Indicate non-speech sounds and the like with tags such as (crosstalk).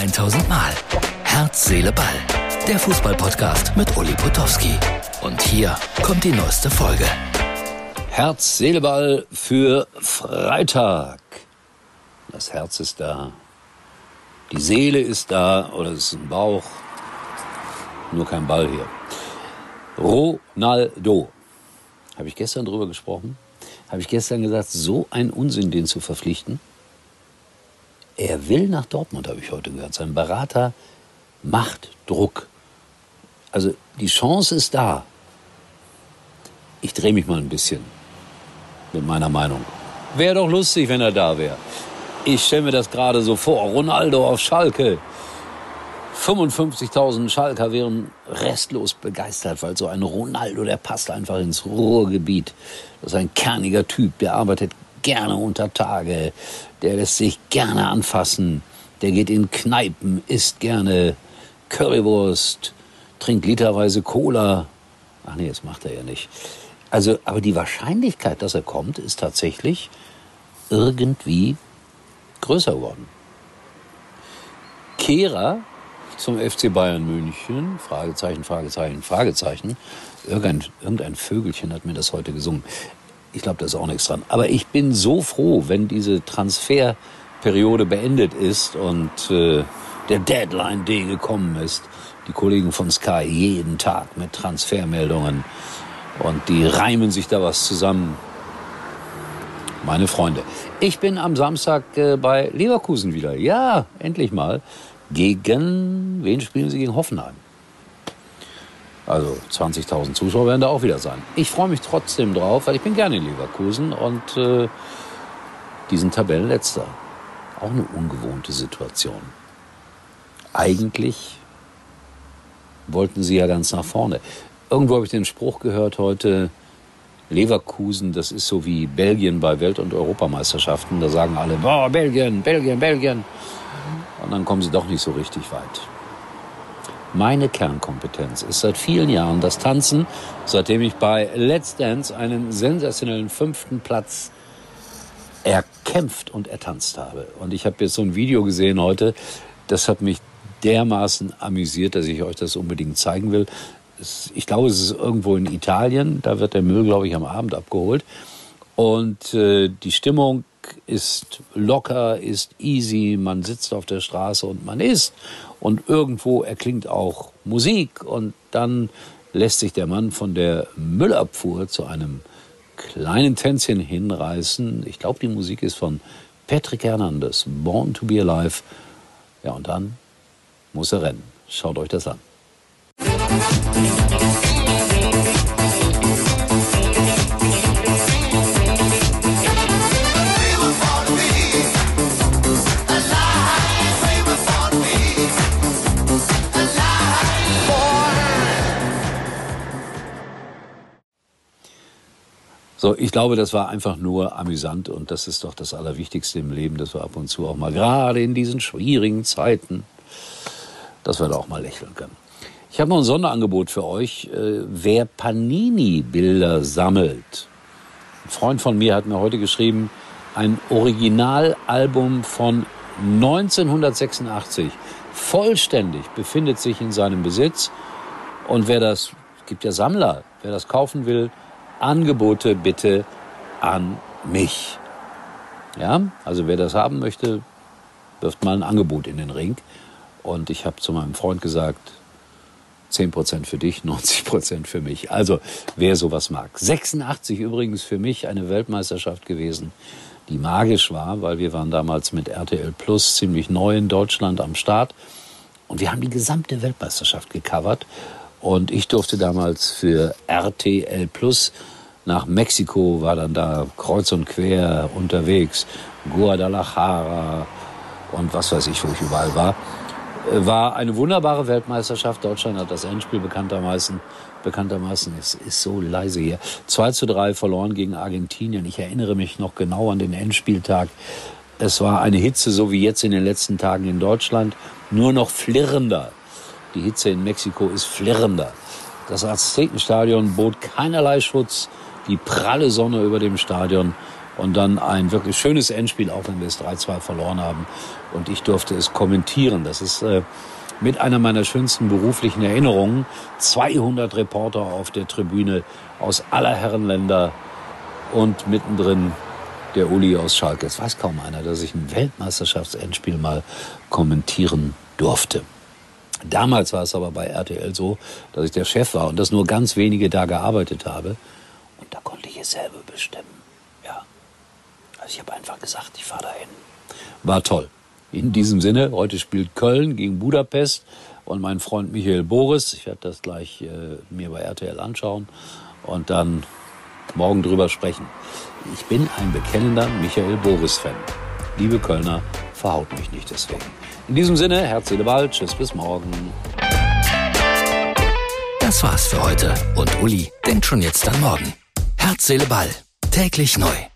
1000 Mal. Herz, Seele, Ball. Der Fußballpodcast mit Uli Potowski. Und hier kommt die neueste Folge. Herz, Seele, Ball für Freitag. Das Herz ist da. Die Seele ist da oder es ist ein Bauch. Nur kein Ball hier. Ronaldo. Habe ich gestern drüber gesprochen? Habe ich gestern gesagt, so ein Unsinn, den zu verpflichten? Er will nach Dortmund, habe ich heute gehört. Sein Berater macht Druck. Also die Chance ist da. Ich drehe mich mal ein bisschen mit meiner Meinung. Wäre doch lustig, wenn er da wäre. Ich stelle mir das gerade so vor. Ronaldo auf Schalke. 55.000 Schalker wären restlos begeistert, weil so ein Ronaldo, der passt einfach ins Ruhrgebiet. Das ist ein kerniger Typ, der arbeitet gerne unter Tage, der lässt sich gerne anfassen, der geht in Kneipen, isst gerne Currywurst, trinkt literweise Cola. Ach nee, das macht er ja nicht. Also, aber die Wahrscheinlichkeit, dass er kommt, ist tatsächlich irgendwie größer geworden. Kehrer zum FC Bayern München, Fragezeichen, Fragezeichen, Fragezeichen. Irgendein, irgendein Vögelchen hat mir das heute gesungen. Ich glaube, da ist auch nichts dran. Aber ich bin so froh, wenn diese Transferperiode beendet ist und äh, der Deadline Day gekommen ist. Die Kollegen von Sky jeden Tag mit Transfermeldungen und die reimen sich da was zusammen. Meine Freunde. Ich bin am Samstag äh, bei Leverkusen wieder. Ja, endlich mal. Gegen, wen spielen sie? Gegen Hoffenheim. Also 20.000 Zuschauer werden da auch wieder sein. Ich freue mich trotzdem drauf, weil ich bin gerne in Leverkusen und äh, diesen Tabellenletzter. Auch eine ungewohnte Situation. Eigentlich wollten sie ja ganz nach vorne. Irgendwo habe ich den Spruch gehört heute, Leverkusen, das ist so wie Belgien bei Welt- und Europameisterschaften. Da sagen alle, boah, Belgien, Belgien, Belgien. Und dann kommen sie doch nicht so richtig weit. Meine Kernkompetenz ist seit vielen Jahren das Tanzen, seitdem ich bei Let's Dance einen sensationellen fünften Platz erkämpft und ertanzt habe. Und ich habe jetzt so ein Video gesehen heute, das hat mich dermaßen amüsiert, dass ich euch das unbedingt zeigen will. Ich glaube, es ist irgendwo in Italien, da wird der Müll, glaube ich, am Abend abgeholt. Und äh, die Stimmung ist locker, ist easy, man sitzt auf der Straße und man isst und irgendwo erklingt auch Musik und dann lässt sich der Mann von der Müllabfuhr zu einem kleinen Tänzchen hinreißen. Ich glaube, die Musik ist von Patrick Hernandez, Born to be Alive. Ja, und dann muss er rennen. Schaut euch das an. So, ich glaube, das war einfach nur amüsant und das ist doch das Allerwichtigste im Leben, dass wir ab und zu auch mal, gerade in diesen schwierigen Zeiten, dass wir da auch mal lächeln können. Ich habe noch ein Sonderangebot für euch. Äh, wer Panini-Bilder sammelt, ein Freund von mir hat mir heute geschrieben, ein Originalalbum von 1986, vollständig, befindet sich in seinem Besitz. Und wer das, gibt ja Sammler, wer das kaufen will, Angebote bitte an mich. Ja, also wer das haben möchte, wirft mal ein Angebot in den Ring. Und ich habe zu meinem Freund gesagt, 10% für dich, (laughs) 90% für mich. Also wer sowas mag. 86 übrigens für mich eine Weltmeisterschaft gewesen, die magisch war, weil wir waren damals mit RTL Plus ziemlich neu in Deutschland am Start. Und wir haben die gesamte Weltmeisterschaft gecovert. Und ich durfte damals für RTL Plus nach Mexiko, war dann da kreuz und quer unterwegs, Guadalajara und was weiß ich, wo ich überall war. Äh, war eine wunderbare Weltmeisterschaft. Deutschland hat das Endspiel bekanntermaßen, bekanntermaßen, es ist so leise hier, 2 zu 3 verloren gegen Argentinien. Ich erinnere mich noch genau an den Endspieltag. Es war eine Hitze, so wie jetzt in den letzten Tagen in Deutschland, nur noch flirrender. Die Hitze in Mexiko ist flirrender. Das Aztekenstadion bot keinerlei Schutz, die pralle Sonne über dem Stadion Und dann ein wirklich schönes Endspiel, auch wenn wir es 3-2 verloren haben. Und ich durfte es kommentieren. Das ist äh, mit einer meiner schönsten beruflichen Erinnerungen. 200 Reporter auf der Tribüne aus aller Herrenländer und mittendrin der Uli aus Schalke. Es weiß kaum einer, dass ich ein Weltmeisterschaftsendspiel mal kommentieren durfte. Damals war es aber bei RTL so, dass ich der Chef war und dass nur ganz wenige da gearbeitet habe. Und da konnte ich es selber bestimmen. Ja. Also ich habe einfach gesagt, ich fahre dahin. War toll. In diesem Sinne, heute spielt Köln gegen Budapest und mein Freund Michael Boris. Ich werde das gleich äh, mir bei RTL anschauen und dann morgen drüber sprechen. Ich bin ein bekennender Michael Boris-Fan. Liebe Kölner, verhaut mich nicht deswegen. In diesem Sinne, Herz, Seele, Ball. Tschüss, bis morgen. Das war's für heute. Und Uli denkt schon jetzt an morgen. Herz, Seele, Ball. Täglich neu.